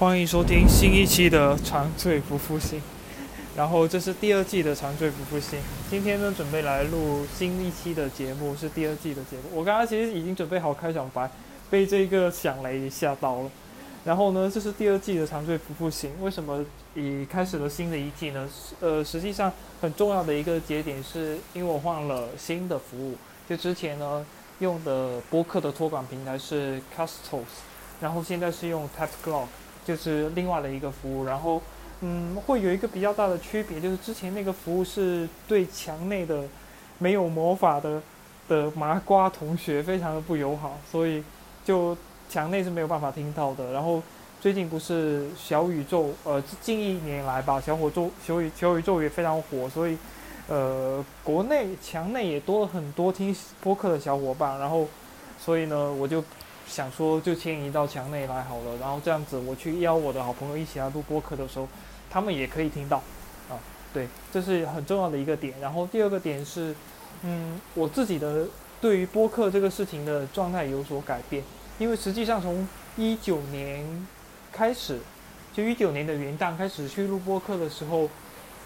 欢迎收听新一期的《长醉不复醒》，然后这是第二季的《长醉不复醒》。今天呢，准备来录新一期的节目，是第二季的节目。我刚刚其实已经准备好开场白，被这个响雷吓到了。然后呢，这是第二季的《长醉不复醒》。为什么已开始了新的一季呢？呃，实际上很重要的一个节点是因为我换了新的服务。就之前呢用的播客的托管平台是 Castos，然后现在是用 Tapclock。就是另外的一个服务，然后，嗯，会有一个比较大的区别，就是之前那个服务是对墙内的没有魔法的的麻瓜同学非常的不友好，所以就墙内是没有办法听到的。然后最近不是小宇宙，呃，近一年来吧，小火宙小宇小宇宙也非常火，所以呃，国内墙内也多了很多听播客的小伙伴，然后，所以呢，我就。想说就迁移到墙内来好了，然后这样子我去邀我的好朋友一起来录播客的时候，他们也可以听到，啊，对，这是很重要的一个点。然后第二个点是，嗯，我自己的对于播客这个事情的状态有所改变，因为实际上从一九年开始，就一九年的元旦开始去录播客的时候，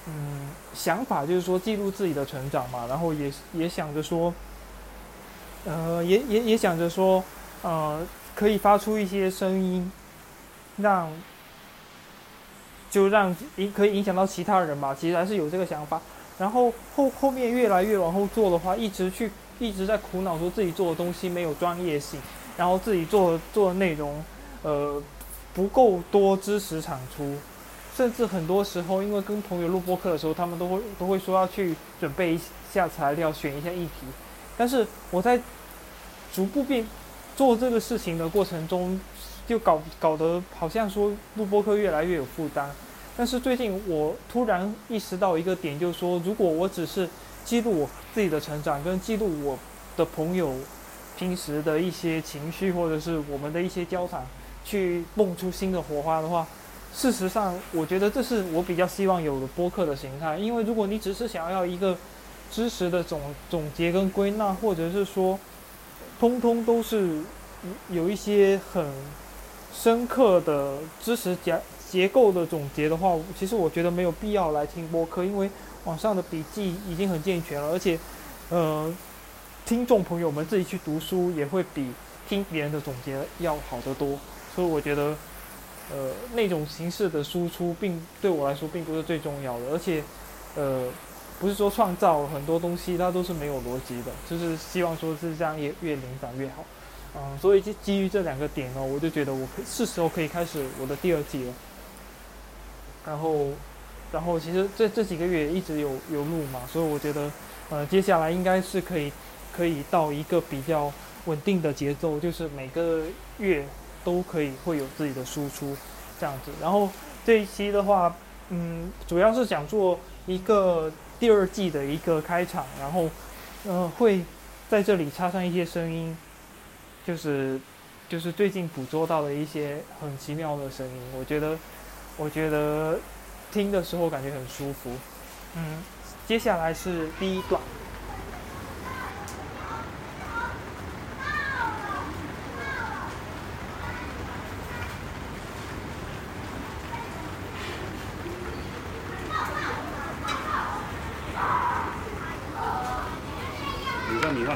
嗯，想法就是说记录自己的成长嘛，然后也也想着说，呃，也也也想着说。呃，可以发出一些声音，让就让影可以影响到其他人吧。其实还是有这个想法。然后后后面越来越往后做的话，一直去一直在苦恼说自己做的东西没有专业性，然后自己做做的内容呃不够多知识产出，甚至很多时候因为跟朋友录播课的时候，他们都会都会说要去准备一下材料，选一下议题。但是我在逐步变。做这个事情的过程中，就搞搞得好像说录播课越来越有负担。但是最近我突然意识到一个点，就是说，如果我只是记录我自己的成长，跟记录我的朋友平时的一些情绪，或者是我们的一些交谈，去蹦出新的火花的话，事实上，我觉得这是我比较希望有的播客的形态。因为如果你只是想要一个知识的总总结跟归纳，或者是说。通通都是有一些很深刻的知识结结构的总结的话，其实我觉得没有必要来听播客，因为网上的笔记已经很健全了，而且，呃，听众朋友们自己去读书也会比听别人的总结要好得多，所以我觉得，呃，那种形式的输出并对我来说并不是最重要的，而且，呃。不是说创造很多东西，它都是没有逻辑的，就是希望说是这样越越灵感越好，嗯，所以基基于这两个点呢，我就觉得我可是时候可以开始我的第二季了。然后，然后其实这这几个月一直有有录嘛，所以我觉得，呃，接下来应该是可以可以到一个比较稳定的节奏，就是每个月都可以会有自己的输出这样子。然后这一期的话，嗯，主要是想做一个。第二季的一个开场，然后，呃，会在这里插上一些声音，就是，就是最近捕捉到的一些很奇妙的声音。我觉得，我觉得听的时候感觉很舒服。嗯，接下来是第一段。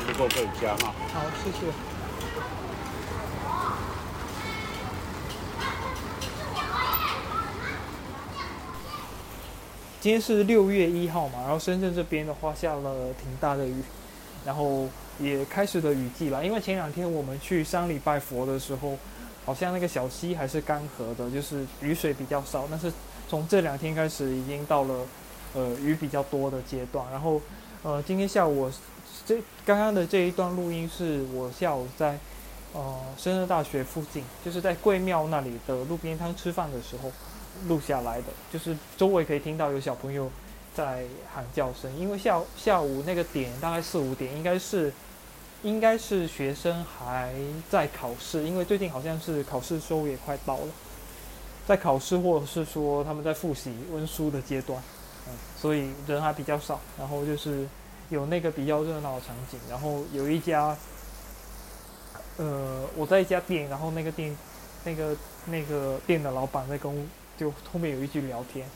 不够可以加哈。好，谢谢。今天是六月一号嘛，然后深圳这边的话下了挺大的雨，然后也开始了雨季了。因为前两天我们去山里拜佛的时候，好像那个小溪还是干涸的，就是雨水比较少。但是从这两天开始，已经到了呃雨比较多的阶段。然后呃今天下午。这刚刚的这一段录音是我下午在，呃，深圳大学附近，就是在贵庙那里的路边摊吃饭的时候录下来的。就是周围可以听到有小朋友在喊叫声，因为下下午那个点大概四五点，应该是应该是学生还在考试，因为最近好像是考试周也快到了，在考试或者是说他们在复习温书的阶段，嗯，所以人还比较少，然后就是。有那个比较热闹的场景，然后有一家，呃，我在一家店，然后那个店那个那个店的老板在跟就后面有一句聊天，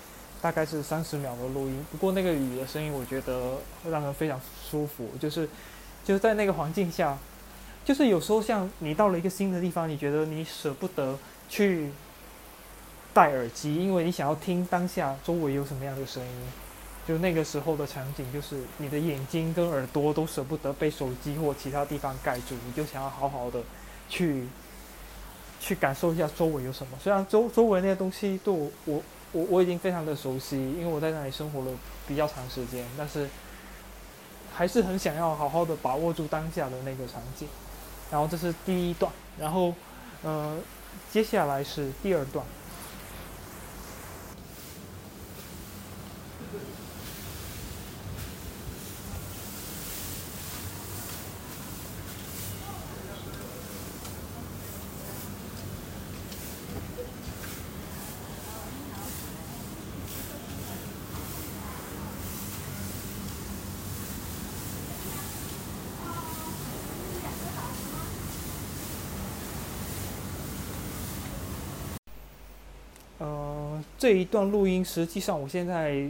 大概是三十秒的录音。不过那个雨的声音，我觉得会让人非常舒服，就是就是在那个环境下，就是有时候像你到了一个新的地方，你觉得你舍不得去戴耳机，因为你想要听当下周围有什么样的声音。就那个时候的场景，就是你的眼睛跟耳朵都舍不得被手机或其他地方盖住，你就想要好好的去去感受一下周围有什么。虽然周周围那些东西对我我我我已经非常的熟悉，因为我在那里生活了比较长时间，但是还是很想要好好的把握住当下的那个场景。然后这是第一段，然后呃接下来是第二段。呃，这一段录音实际上我现在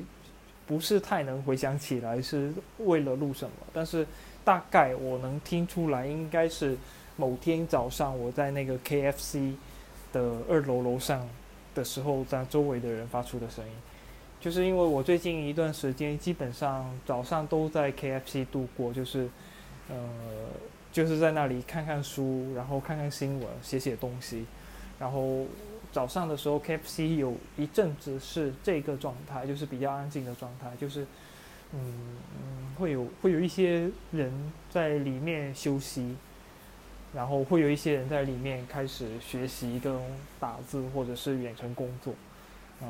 不是太能回想起来是为了录什么，但是大概我能听出来，应该是某天早上我在那个 KFC 的二楼楼上的时候，在周围的人发出的声音。就是因为我最近一段时间基本上早上都在 KFC 度过，就是呃，就是在那里看看书，然后看看新闻，写写东西，然后。早上的时候，KFC 有一阵子是这个状态，就是比较安静的状态，就是嗯嗯，会有会有一些人在里面休息，然后会有一些人在里面开始学习跟打字或者是远程工作，呃，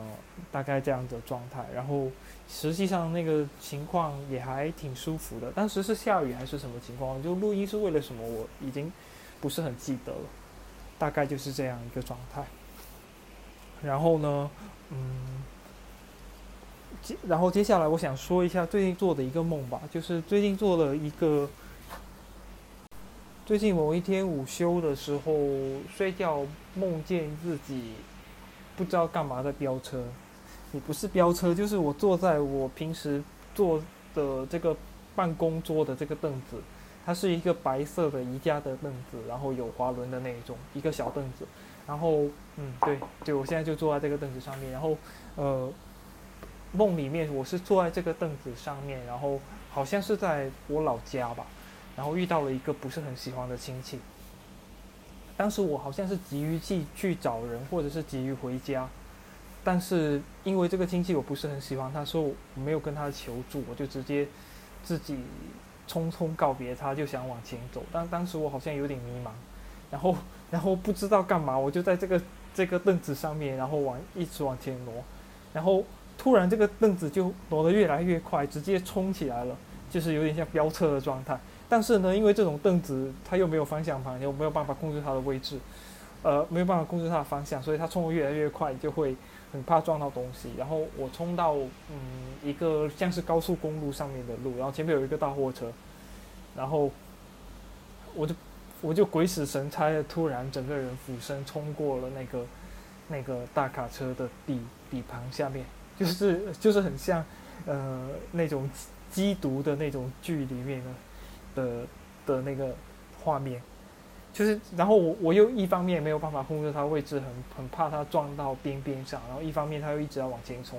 大概这样的状态。然后实际上那个情况也还挺舒服的。当时是下雨还是什么情况？就录音是为了什么？我已经不是很记得了。大概就是这样一个状态。然后呢，嗯，接然后接下来我想说一下最近做的一个梦吧，就是最近做了一个，最近某一天午休的时候睡觉梦见自己不知道干嘛在飙车，也不是飙车，就是我坐在我平时坐的这个办公桌的这个凳子，它是一个白色的宜家的凳子，然后有滑轮的那种一个小凳子。然后，嗯，对，对我现在就坐在这个凳子上面。然后，呃，梦里面我是坐在这个凳子上面，然后好像是在我老家吧。然后遇到了一个不是很喜欢的亲戚。当时我好像是急于去去找人，或者是急于回家。但是因为这个亲戚我不是很喜欢，他说我没有跟他求助，我就直接自己匆匆告别他，就想往前走。但当时我好像有点迷茫，然后。然后不知道干嘛，我就在这个这个凳子上面，然后往一直往前挪，然后突然这个凳子就挪得越来越快，直接冲起来了，就是有点像飙车的状态。但是呢，因为这种凳子它又没有方向盘，又没有办法控制它的位置，呃，没有办法控制它的方向，所以它冲得越来越快，就会很怕撞到东西。然后我冲到嗯一个像是高速公路上面的路，然后前面有一个大货车，然后我就。我就鬼使神差的，突然整个人俯身冲过了那个那个大卡车的底底盘下面，就是就是很像呃那种缉毒的那种剧里面的的的那个画面，就是然后我我又一方面没有办法控制它位置，很很怕它撞到边边上，然后一方面它又一直要往前冲，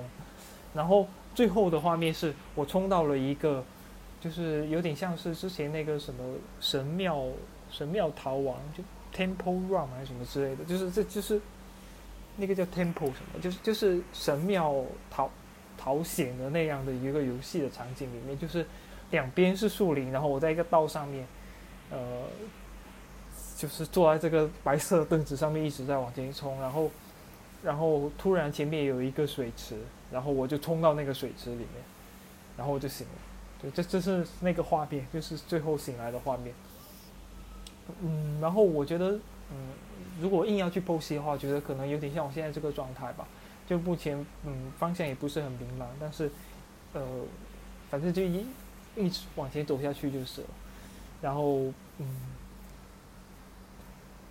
然后最后的画面是我冲到了一个就是有点像是之前那个什么神庙。神庙逃亡就 Temple Run 还是什么之类的，就是这就是那个叫 Temple 什么，就是就是神庙逃逃险的那样的一个游戏的场景里面，就是两边是树林，然后我在一个道上面，呃，就是坐在这个白色凳子上面一直在往前冲，然后然后突然前面有一个水池，然后我就冲到那个水池里面，然后我就醒了，对，这这是那个画面，就是最后醒来的画面。嗯，然后我觉得，嗯，如果硬要去剖析的话，我觉得可能有点像我现在这个状态吧。就目前，嗯，方向也不是很明朗，但是，呃，反正就一一直往前走下去就是了。然后，嗯，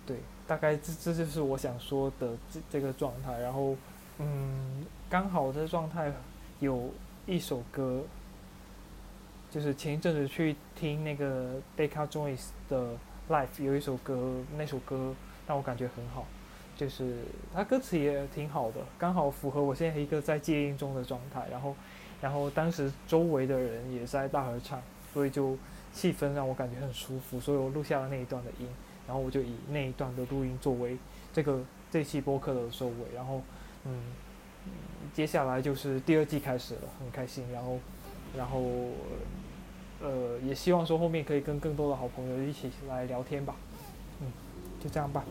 对，大概这这就是我想说的这这个状态。然后，嗯，刚好这状态有一首歌，就是前一阵子去听那个 Decca Joyce 的 Live，有一首歌，那首歌让我感觉很好，就是它歌词也挺好的，刚好符合我现在一个在戒音中的状态。然后，然后当时周围的人也在大合唱，所以就气氛让我感觉很舒服，所以我录下了那一段的音。然后我就以那一段的录音作为这个这期播客的收尾，然后嗯，接下来就是第二季开始了，很开心，然后然后呃也希望说后面可以跟更多的好朋友一起来聊天吧，嗯，就这样吧。